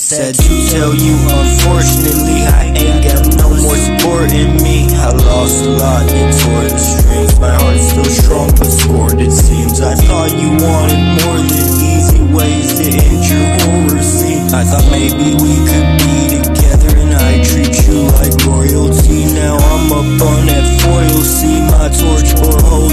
Sad to tell you, unfortunately, I ain't got no more support in me. I lost a lot and tore the strings. My heart's still strong but scored, it seems. I thought you wanted more than easy ways to end your horror scene. I thought maybe we could be together and I treat you like royalty. Now I'm up on that foil, see my torch bore holes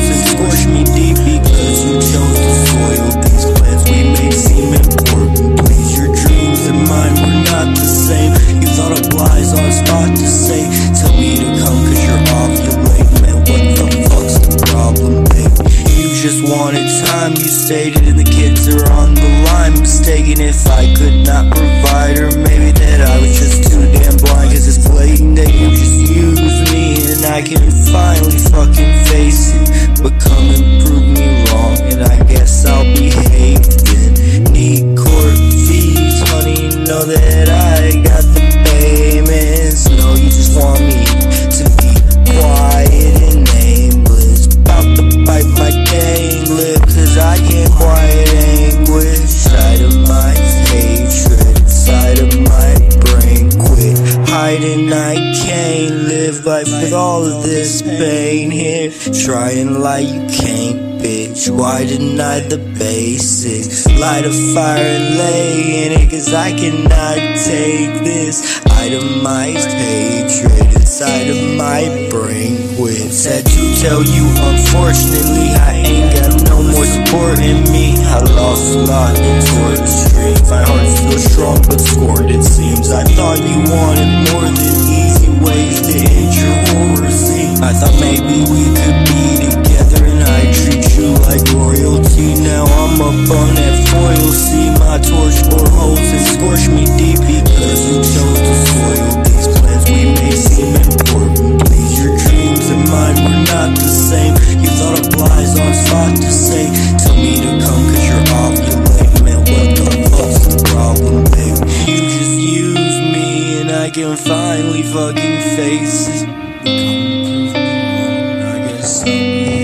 time, you stated, and the kids are on the line. Mistaken if I could not provide, or maybe that I was life with all of this pain here. Trying like you can't, bitch. Why deny the basics? Light a fire and lay in it, cause I cannot take this. Itemized hatred inside of my brain. Quit. Sad to tell you, unfortunately, I ain't got no more support in me. I lost a lot toward the street. My heart's still strong but scored, it seems. I thought you wanted more than easy ways to I thought maybe we could be together and I treat you like royalty. Now I'm up on that foil, see my torch bore holes and scorch me deep because you chose to soil these plans we made seem important. Please, your dreams and mine were not the same. You thought of lies on spot to say, tell me to come cause you're ovulate. Man, what the fuck's the problem, babe? You just use me and I can finally fucking face it. But